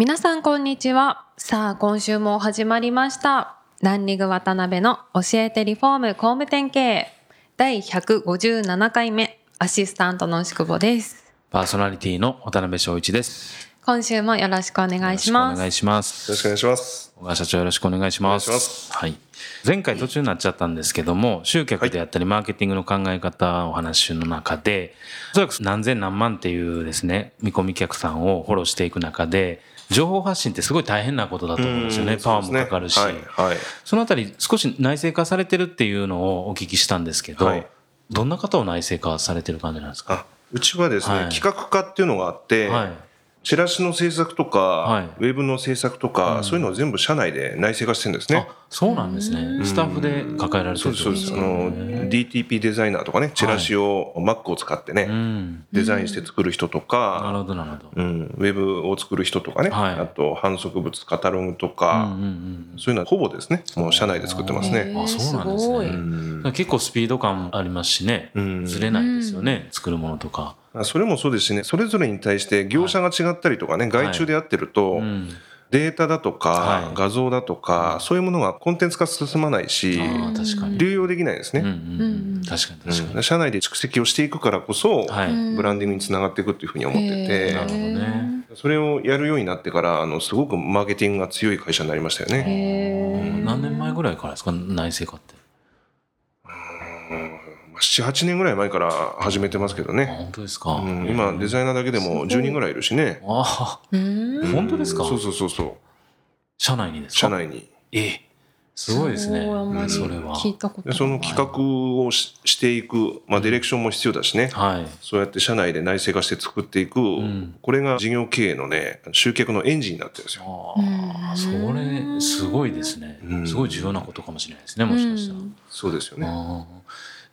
皆さんこんにちはさあ今週も始まりましたランリング渡辺の教えてリフォーム工務店経営第157回目アシスタントの牛久保ですパーソナリティの渡辺翔一です。今週もよろしくお願いしますよろしくお願いします。よろしくお願いします。小川社長よろしくお願いします。はい。前回途中になっちゃったんですけども、集客であったりマーケティングの考え方をお話の中で、おそらく何千何万っていうですね、見込み客さんをフォローしていく中で、情報発信ってすごい大変なことだと思うんですよね。うんパワーもかかるし。ねはい。はい。そのあたり少し内製化されてるっていうのをお聞きしたんですけど、はいどんな方を内製化されてる感じなんですか？あ、うちはですね、はい企画課っていうのがあって、はい。チラシの制作とか、はいウェブの制作とか、そういうのを全部社内で内製化してるんですね。あ、そうなんですね。スタッフで抱えられてるそうです、そうです。あの、DTP デザイナーとかね、チラシを Mac を使ってね、うん。デザインして作る人となるか、ほど、なるほど。うん、ウェブを作る人とかね、はいあと反則物、カタログとうんか、うんうん。そういうのはほぼですね、もう社内で作ってますね。あそうなんですね結構スピード感ありますしね。うんずれないですよね。作るものとか。あそれもそうですしね、それぞれに対して業者が違ったりとかね、外注でやってると、うん。データだとか、はい画像だとか、そういうものがコンテンツ化進まないし、ああ、確かに。流用できないですね。確かに社内で蓄積をしていくからこそ。ブランディングにつながっていくっていうふうに思ってて、なるほどね。それをやるようになってから、あのすごくマーケティングが強い会社になりましたよね。何年前ぐらいからですか内製化って。うん7、8年ぐらい前から始めてますけどあね。本当ですか。うん今、デザイナーだけでも10人ぐらいいるしね。ああ、うん本当ですかそうそうそうそう。社内にですか社内に。ええ。すごいですね。それは。聞いたことないでその企画をししていく、まあ、ディレクションも必要だしね、はい。そうやって社内で内製化して作っていく、んこれが事業経営のね、集客のエンジンになってるんですよ。ああ、それ、すごいですねう。んすごい重要なことかもしれないですね、もしかしたら。そうですよね。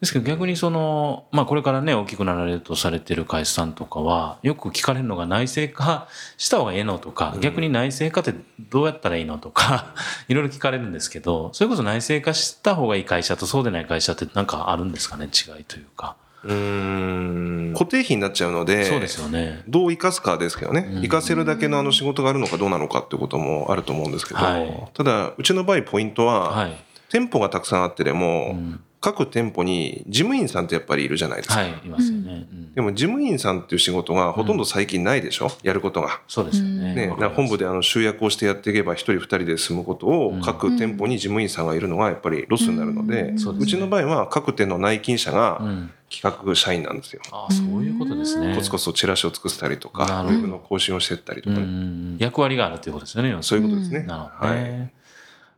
ですけど逆にその、まあこれからね、大きくなられるとされてる会社さんとかは、よく聞かれるのが内製化した方がええのとか、逆に内製化ってどうやったらいいのとか、いろいろ聞かれるんですけど、それこそ内製化した方がいい会社とそうでない会社ってなんかあるんですかね、違いというか。うーん固定費になっちゃうので、そうですよね。どう生かすかですけどね、うん生かせるだけのあの仕事があるのかどうなのかってこともあると思うんですけど、はいただ、うちの場合、ポイントは、はい。店舗がたくさんあってでも、うん各店舗に事務員さんってやっぱりいるじゃないですか。はい、いますよね。うんでも事務員さんっていう仕事がほとんど最近ないでしょ、やることが。そうですよね。ね、本部であの集約をしてやっていけば一人二人で済むことをうん各店舗に事務員さんがいるのがやっぱりロスになるので、うんそうちの場合は各店の内勤者がうん。企画社員なんですよ。ああ、そういうことですね。コツコツとチラシを作ったりとか、ウェブの更新をしてったりとうんうかね、ん役割があるということですよね。そういうことですね。なるほどね。はい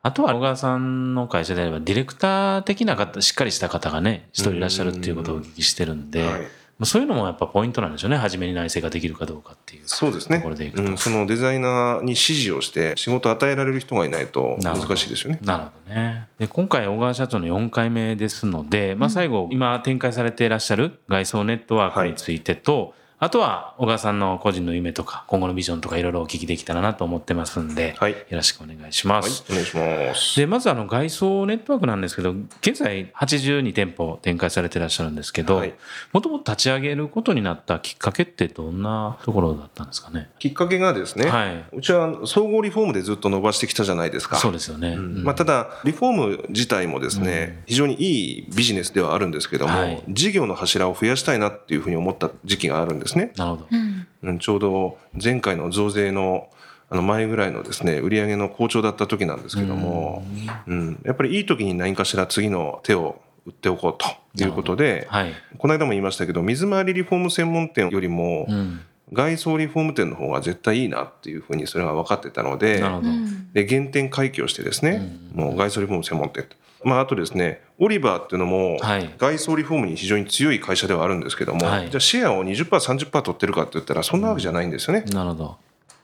あとは小川さんの会社であれば、ディレクター的な方、しっかりした方がね、一人いらっしゃるっていうことをお聞きしてるんで、はいまあそういうのもやっぱポイントなんでしょうね。初めに内製ができるかどうかっていう。そうですねところでいくとうん、そのデザイナーに指示をして仕事を与えられる人がいないと難しいですよね。なるほどね。で、今回小川社長の4回目ですので、まあ最後、今展開されていらっしゃる外装ネットワークについてと、あとは小川さんの個人の夢とか、今後のビジョンとかいろいろお聞きできたらなと思ってますんで、はいよろしくお願いしまはいす。、お願いします。で、まずあの外装ネットワークなんですけど、現在82店舗展開されていらっしゃるんですけどはい、もともと立ち上げることになったきっかけってどんなところだったんですかね？きっかけがですね、はい。うちは総合リフォームでずっと伸ばしてきたじゃないですか。そうですよね。うんうんまあ、ただ、リフォーム自体もですね、非常にいいビジネスではあるんですけども、はい事業の柱を増やしたいなっていうふうに思った時期があるんですね。なるほど。うんうんちょうど前回の増税のあの前ぐらいのですね、売上の好調だった時なんですけども、うんやっぱりいい時に何かしら次の手を打っておこうということで、はい。この間も言いましたけど、水回りリフォーム専門店よりもう、ん。外装リフォーム店の方が絶対いいなっていうふうにそれが分かってたので、なるほど。で原点回帰をしてですね、もう外装リフォーム専門店とまあ、あとですね、オリバーっていうのもはい、外装リフォームに非常に強い会社ではあるんですけども、はいじゃあシェアを20%、30%取ってるかって言ったら、そんなわけじゃないんですよね。なるほど。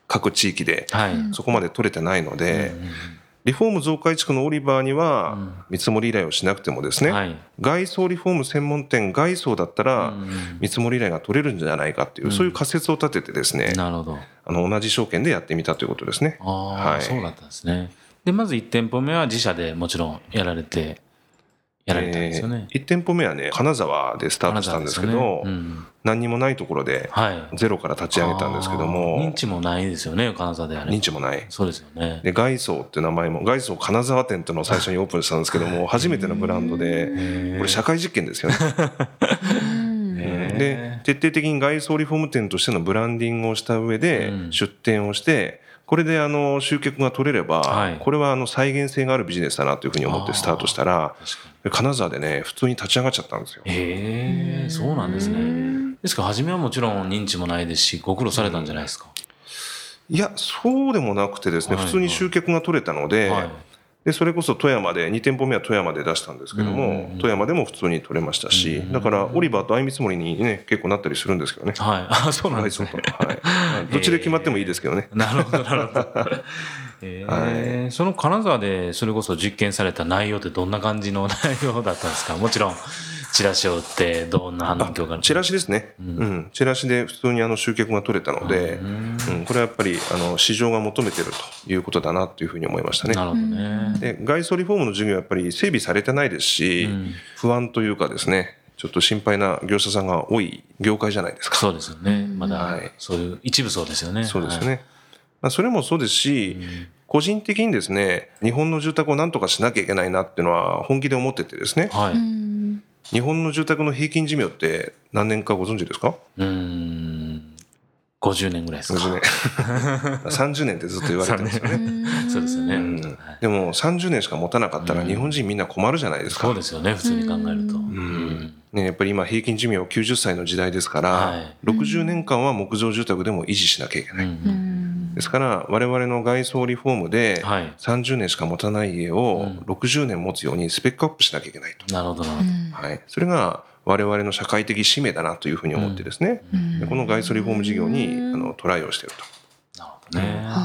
各地域で。はい。そこまで取れてないので、リフォーム増改築のオリバーにはうん見積もり依頼をしなくてもですね、はい外装リフォーム専門店外装だったらうん見積もり依頼が取れるんじゃないかっていう、うんそういう仮説を立ててですね、なるほどあの同じ証券でやってみたということですね。ああ、はいそうだったんですねでまず1店舗目は自社でもちろんやられてやられたんですよね、1店舗目はね金沢でスタートしたんですけどねうん。何にもないところではい。ゼロから立ち上げたんですけどあー認も知もないですよね金沢であれ。認知もない。そうですよね。で外装っていう名前も外装金沢店っていうのを最初にオープンしたんですけども初めてのブランドでへこれ社会実験ですよね。で徹底的に外装リフォーム店としてのブランディングをした上でうん。出店をしてこれであの集客が取れれば、はい。これはあの再現性があるビジネスだなというふうに思ってスタートしたら金沢でね普通に立ち上がっちゃったんですよ。にへえそうなんですね。ですから初めはもちろん認知もないですしご苦労されたんじゃないですか、いやそうでもなくてですねはい。普通に集客が取れたので,、はいでそれこそ富山で2店舗目は富山で出したんですけども、富山でも普通に取れましたし、うんだからオリバーと相見積もりにね結構なったりするんですけどね。はい。あそうなんですね。はい、どっちで決まってもいいですけどね。なるほどなるほど。えーその金沢でそれこそ実験された内容ってどんな感じの内容だったんですか？もちろんチラシを売ってどんな反響がチラシですね、ううんんチラシで普通にあの集客が取れたので、うんうん、これはやっぱりあの市場が求めてるということだなというふうに思いましたね。なるほどね。で外装リフォームの授業はやっぱり整備されてないですし、うん不安というかですねちょっと心配な業者さんが多い業界じゃないですか。そうですよね。まだはいそういう一部そうですよね。そうですよね。まあ、それもそうですし、個人的にですね日本の住宅を何とかしなきゃいけないなっていうのは本気で思っててですねはい。日本の住宅の平均寿命って何年かご存知ですか？ーん。50年ぐらいですか。50年 30年ってずっと言われてますよね。んそうですよね。うんはいでも30年しか持たなかったら日本人みんな困るじゃないですか。そうですよね。普通に考えると。ううんね、やっぱり今平均寿命90歳の時代ですから、はい60年間は木造住宅でも維持しなきゃいけない。うんうんですから我々の外装リフォームではい。30年しか持たない家をうん。60年持つようにスペックアップしなきゃいけないと。なるほどなるほど。はい、それが我々の社会的使命だなというふうに思ってですね、でこの外装リフォーム事業にあのトライをしているなるほど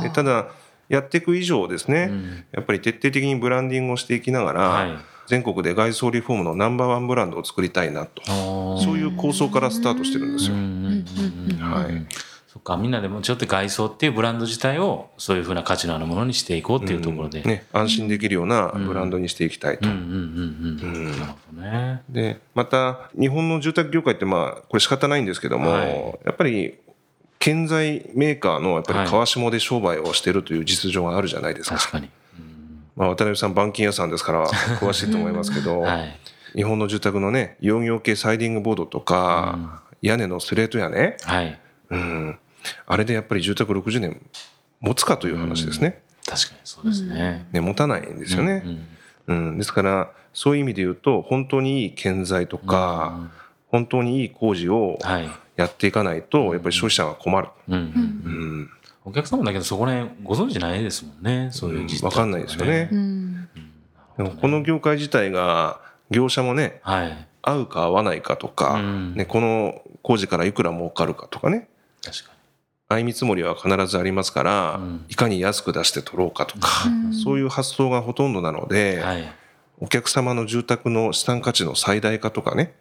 ね。ただやっていく以上ですね、うん。やっぱり徹底的にブランディングをしていきながら、はい。全国で外装リフォームのナンバーワンブランドを作りたいなと。そそういう構想からスタートしてるんですよ。はいそっかみんなでもちょっと外装っていうブランド自体をそういうふうな価値のあるものにしていこうっていうところで、うん。ね、安心できるようなブランドにしていきたいと。でまた日本の住宅業界ってまあこれ仕方ないんですけども、はい。やっぱり建材メーカーのやっぱはい。り川下で商売をしてるという実情があるじゃないですか。確かに、まあ、渡辺さん板金屋さんですから詳しいと思いますけど、はい。日本の住宅のね養業系サイディングボードとか、屋根のスレートやね、はい。うん、あれでやっぱり住宅60年持つかという話ですね。確かにそうですね、ね持たないんですよね。うんうんうん、ですからそういう意味で言うと本当にいい建材とか、本当にいい工事をはい、やっていかないとやっぱり消費者が困る、うんうんうん。お客様だけどそこら辺ご存知ないですもんねそういう実態分かんないですよね。う、ん。でもこの業界自体が業者もねはい。合うか合わないかとか、うん。ね、この工事からいくら儲かるかとかね。確か相見積もりは必ずありますから、うん。いかに安く出して取ろうかとか、うん。そういう発想がほとんどなので、にはい。お客様の住宅の資産価値の最大化とかね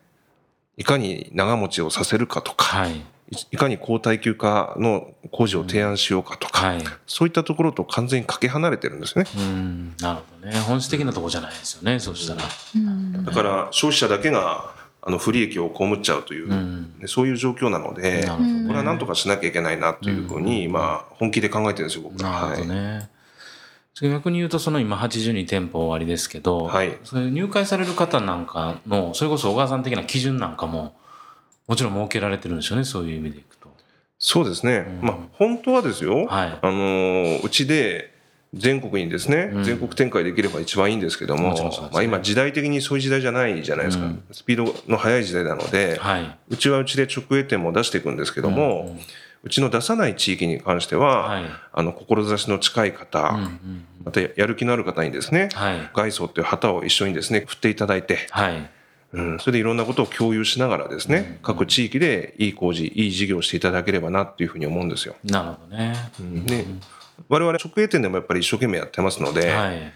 いかに長持ちをさせるかとか、はい。いいかに高耐久化の工事を提案しようかとか、はい。そういったところと完全にかけ離れてるんですね。うん。なるほどね。本質的なところじゃないですよねそしたら。うん。だから消費者だけがあの不利益を被っちゃうという、うん。ねそういう状況なので、ね。これはなんとかしなきゃいけないなというふうに、まあ、本気で考えてるんですよ、僕は。なるほどはい。ね。逆に言うと、その今82店舗終わりですけど、はい。そ入会される方なんかの、それこそ小川さん的な基準なんかも、もちろん設けられてるんでしょうね、そういう意味でいくと。そうですね、うん。まあ、本当はですよ、はい。あのーうちで全国にですね、うん全国展開できれば一番いいんですけども、まあ、今、時代的にそういう時代じゃないじゃないですか、うんスピードの速い時代なので、はい。うちはうちで直営店も出していくんですけども、うんうちの出さない地域に関しては、はい。あの志の近い方、うんうんまたやる気のある方にですね、はい。外装っていう旗を一緒にですね振っていただいて、はい。うん、それでいろんなことを共有しながらですね、各地域でいい工事、いい事業をしていただければなっていうふうに思うんですよ。なるほどね。で、我々直営店でもやっぱり一生懸命やってますので、はい。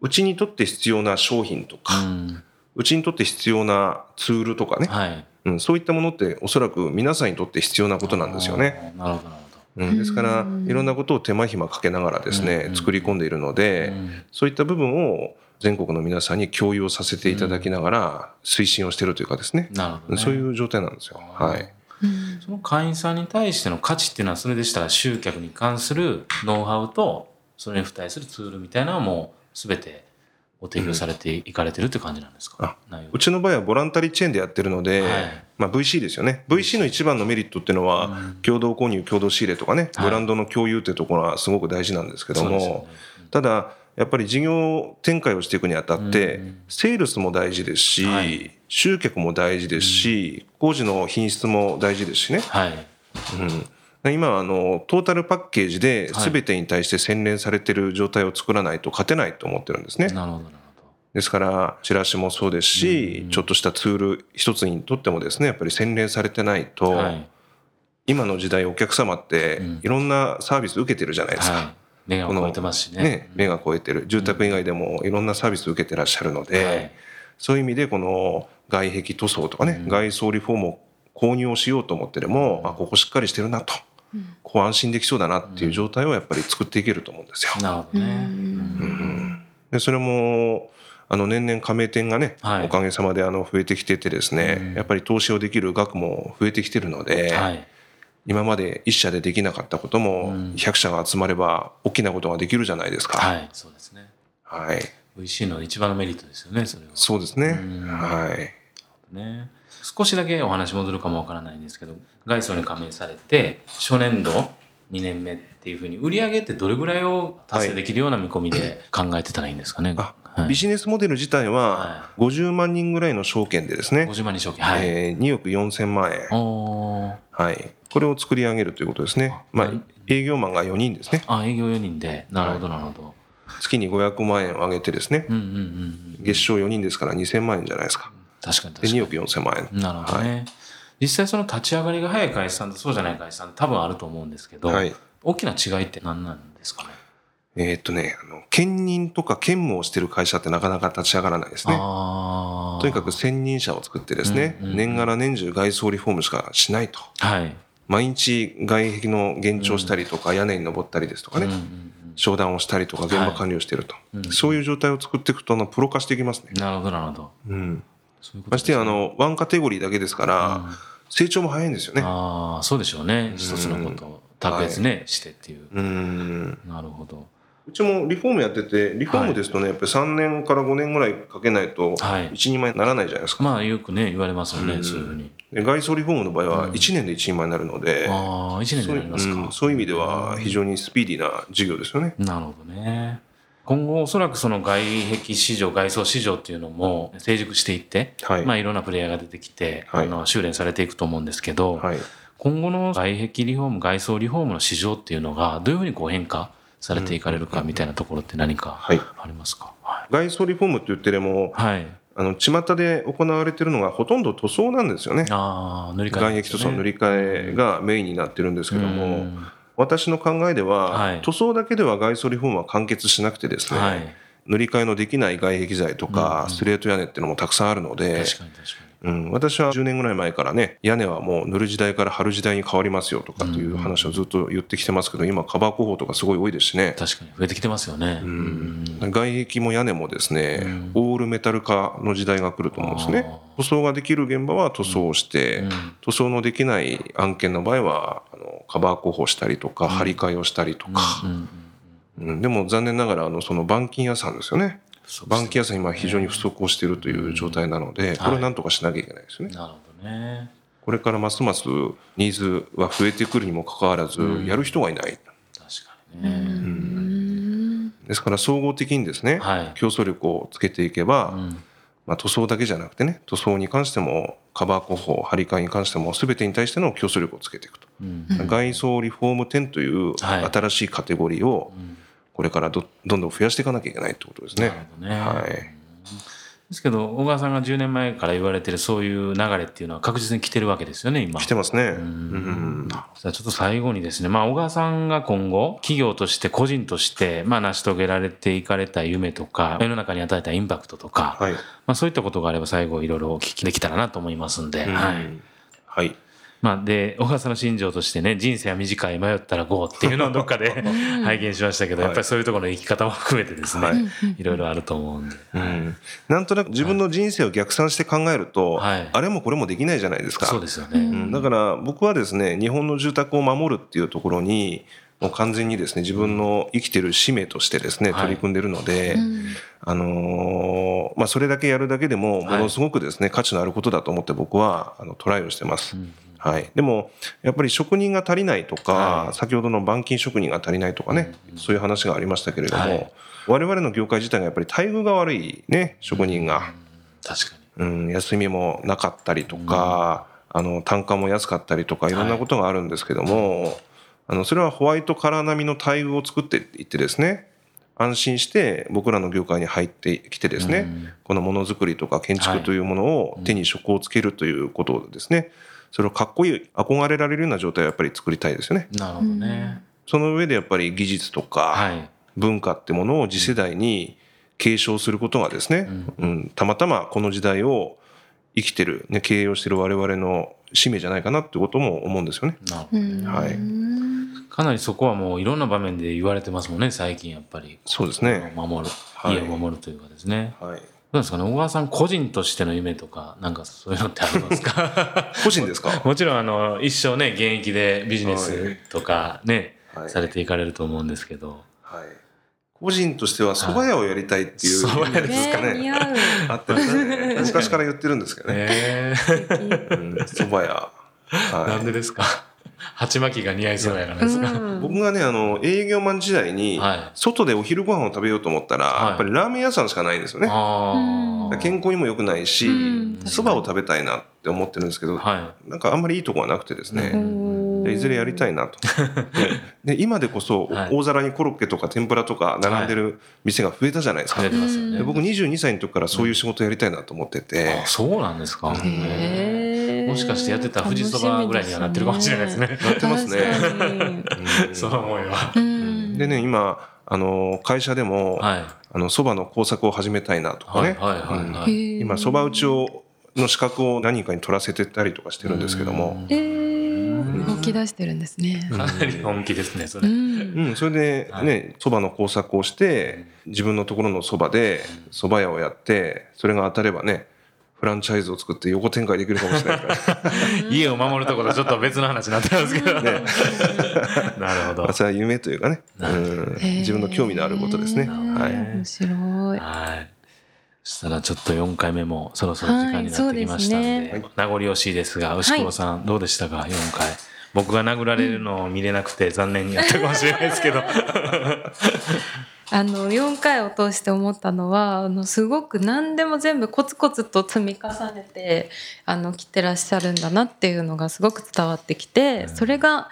うちにとって必要な商品とうか、ん。うちにとって必要なツールとかね、はい。うん、そういったものっておそらく皆さんにとって必要なことなんですよね。なるほど、うん、ですからいろんなことを手間暇かけながらですね、作り込んでいるので、そういった部分を全国の皆さんに共有をさせていただきながら推進をしているというかですね。そういう状態なんですよ。はい。その会員さんに対しての価値っていうのはそれでしたら集客に関するノウハウとそれに付帯するツールみたいなのはもう全てご提供されていかれてるって感じなんですか、内容。うちの場合はボランタリーチェーンでやってるので、はい。まあ、VC ですよね。VC の一番のメリットっていうのは、共同購入共同仕入れとかね、はい。ブランドの共有っていうところはすごく大事なんですけども、ね。ただやっぱり事業展開をしていくにあたって、セールスも大事ですし、はい。集客も大事ですし、工事の品質も大事ですしね、はい。うん、今はあのトータルパッケージではい。全てに対して洗練されてる状態を作らないと勝てないと思ってるんですね。ですからチラシもそうですし、ちょっとしたツール一つにとってもですねやっぱり洗練されてないと、今の時代お客様ってうん。いろんなサービス受けてるじゃないですか。はい目が超えてますしね。ね、目が超えてる。住宅以外でもいろんなサービス受けてらっしゃるので、はい。そういう意味でこの外壁塗装とかね、外装リフォームを購入をしようと思ってでも、あここしっかりしてるなと、こう安心できそうだなっていう状態をやっぱり作っていけると思うんですよ。なるほどね、でそれもあの年々加盟店がね、はい。おかげさまであの増えてきててですね、やっぱり投資をできる額も増えてきてるので、はい今まで1社でできなかったことも100社が集まれば大きなことができるじゃないですか。はいそうですね。はい。VC の一番のメリットですよねそれは。そうですね。ん。はい。ね。少しだけお話戻るかもわからないんですけど外装に加盟されて初年度2年目っていうふうに売り上げってどれぐらいを達成できるような見込みで考えてたらいいんですかね、あ、はい。ビジネスモデル自体はは50万人ぐらいの証券でですね、50万人証券はい、えー2億4千万円、はい、これを作り上げるということですね。まあ、営業マンが4人ですね。あ営業4人で。なるほどなるほど、月に500万円を上げてですね、月賞4人ですから2000万円じゃないですか。で、確かに確かに。2億4千万円。なるほどね、実際その立ち上がりが早い会社さんとそうじゃない会社さん多分あると思うんですけど、はい。大きな違いって何なんですかね？えーっとね、あの、兼任とか兼務をしてる会社ってなかなか立ち上がらないですね。とにかく専任者を作ってですね、年がら年中外装リフォームしかしないと。はい、毎日外壁の減調したりとか、屋根に登ったりですとかね、うんうんうん。商談をしたりとか、現場管理をしていると、そういう状態を作っていくと、あの、プロ化していきますね。なるほどなるほど。うん。そういうことましてや、あの、ワンカテゴリーだけですから、成長も早いんですよね。ああそうでしょうね。一つのことを卓越ね、してっていう。うん。なるほど。うちもリフォームやってて、リフォームですとね、やっぱり3年から5年ぐらいかけないと、はい。1、2万円にならないじゃないですか。まあよくね言われますよね、そういうふうに。で外装リフォームの場合は1年で1、2万円になるので、ああ1年でなりますか、うんそういう意味では非常にスピーディーな事業ですよね。なるほどね。今後おそらくその外壁市場外装市場っていうのも成熟していって、はい。まあいろんなプレイヤーが出てきて、はい。あの修練されていくと思うんですけど、はい。今後の外壁リフォーム外装リフォームの市場っていうのがどういうふうにこう変化されていかれるかみたいなところって何かはい。ありますか、はい。外装リフォームって言ってでも、はい、あの、巷で行われてるのがほとんど塗装なんですよね。塗り替え、外壁塗装の塗り替えがメインになってるんですけどうもん、私の考えでは、はい。塗装だけでは外装リフォームは完結しなくてですね、はい。塗り替えのできない外壁材とか、スレート屋根っていうのもたくさんあるので、確かに確かうん、私は10年ぐらい前からね、屋根はもう塗る時代から貼る時代に変わりますよとかっていう話をずっと言ってきてますけど、今カバー工法とかすごい多いですしね。に。確かに増えてきてますよね、うん。外壁も屋根もですね、オールメタル化の時代が来ると思うんですね。塗装ができる現場は塗装をして、塗装のできない案件の場合は、あのカバー工法したりとか、張り替えをしたりとか、うんうん。うん。でも残念ながら、あの、その板金屋さんですよね。そう板金屋さん今非常に不足をしているという状態なので、これをなんとかしなきゃいけないですよね。なるほどね。これからますますニーズは増えてくるにもかかわらず、やる人がいない。確かにね、ですから総合的にですね、はい。競争力をつけていけば、ん。まあ、塗装だけじゃなくてね、塗装に関しても、カバー工法、張り替えに関しても、全てに対しての競争力をつけていくと。うん。外装リフォーム店というはい。新しいカテゴリーを、これからどどんどん増やしていかなきゃいけないってことですね。なるほどねはい。ですけど小川さんが10年前から言われてるそういう流れっていうのは確実に来てるわけですよね今。来てますね。うんちょっと最後にですね、まあ、小川さんが今後企業として個人として、まあ、成し遂げられていかれた夢とか世の中に与えたインパクトとか、はい、まあ、そういったことがあれば最後いろいろお聞きできたらなと思いますんで。はい、はいまあ、で小川さんの心情としてね人生は短い迷ったら GO っていうのをどっかで 拝見しましたけど、やっぱりそういうところの生き方も含めてですね、はい、いろいろあると思うんで、うん、なんとなく自分の人生を逆算して考えると、はい、あれもこれもできないじゃないですか。そうですよね、うん、だから僕はですね日本の住宅を守るっていうところにもう完全にですね自分の生きてる使命としてですね取り組んでるので、はいあのー、まあ、それだけやるだけでもものすごくですね、価値のあることだと思って僕はあのトライをしてます。うんはい、でもやっぱり職人が足りないとか、はい、先ほどの板金職人が足りないとかね、うん、そういう話がありましたけれども、はい、我々の業界自体がやっぱり待遇が悪いね職人が、うん、確かに、うん、休みもなかったりとか、うん、あの単価も安かったりとかい。ろんなことがあるんですけども、あのそれはホワイトカラー並みの待遇を作っていってですね安心して僕らの業界に入ってきてですね、このものづくりとか建築というものを手に職をつけるということですね、それをかっこいい憧れられるような状態をやっぱり作りたいですよね。なるほどね。その上でやっぱり技術とか文化ってものを次世代に継承することがですね、うん、うん、たまたまこの時代を生きてる、ね、経営をしてる我々の使命じゃないかなってことも思うんですよね。なるほど、ね、はい。かなりそこはもういろんな場面で言われてますもんね、最近やっぱり。そうですね。守る、家を守るというかですね。はい。どうですかね小川さん個人としての夢とかなんかそういうのってありますか？個人ですか？もちろんあの一生ね現役でビジネスとかね、はい、されていかれると思うんですけど、はい、個人としては蕎麦屋をやりたいっていう蕎麦屋ですかね、あってね。昔から言ってるんですけどね。蕎麦屋、はい、なんでですか？鉢巻きが似合いそうやからですか、僕がねあの営業マン時代に、外でお昼ご飯を食べようと思ったら、はい、やっぱりラーメン屋さんしかないんですよね。健康にも良くないしそば、を食べたいなって思ってるんですけど、はい、なんかあんまりいいとこはなくてですね。いずれやりたいなと。で今でこそ大皿にコロッケとか天ぷらとか並んでる店が増えたじゃないですか、はい、で僕22歳の時からそういう仕事やりたいなと思ってて、あそうなんですか。へえもしかしてやってたら富士そばぐらいにはなってるかもしれないですね。なってますね。そう思いは。でね今あの会社でも、はい、あのそばの工作を始めたいなとかね。今そば打ちをの資格を何かに取らせてたりとかしてるんですけども。動き出してるんですね。かなり本気ですね、それ。うん、それでね、そばの工作をして、自分のところのそばで蕎麦屋をやって、それが当たればね、フランチャイズを作って横展開できるかもしれないから。家を守るところとちょっと別の話になってますけど、ね、なるほど。それは夢というかね、うん、自分の興味のあることですね。はい。面白い。はい。そしたらちょっと4回目もそろそろ時間になってきましたので,、はい。でね、名残惜しいですが牛久さん、はい、どうでしたか？4回。僕が殴られるのを見れなくて残念になったかもしれないですけどあの4回を通して思ったのはあのすごく何でも全部コツコツと積み重ねてあの来てらっしゃるんだなっていうのがすごく伝わってきてそれが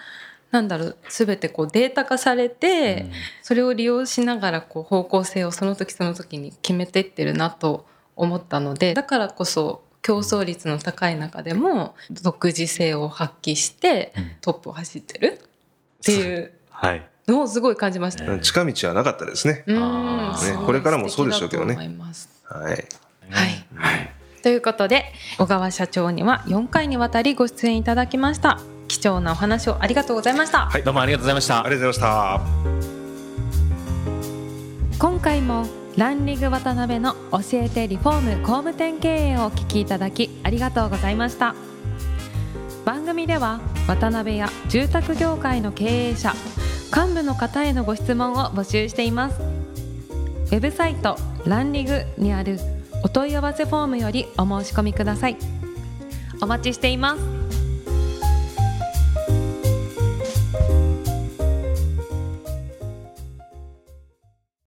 なんだろう全てこうデータ化されてそれを利用しながらこう方向性をその時その時に決めていってるなと思ったのでだからこそ競争率の高い中でも独自性を発揮してトップを走ってるっていう。はいのすごい感じました。近道はなかったですね。ねこれからもそうでしょうけどね。はい。はい。はい。ということで小川社長には4回にわたりご出演いただきました貴重なお話をありがとうございましたはいどうもありがとうございましたありがとうございました今回もランリング渡辺の教えてリフォーム工務店経営をお聞きいただきありがとうございました番組では渡辺や住宅業界の経営者幹部の方へのご質問を募集しています。ウェブサイトランリグにあるお問い合わせフォームよりお申し込みください。お待ちしています。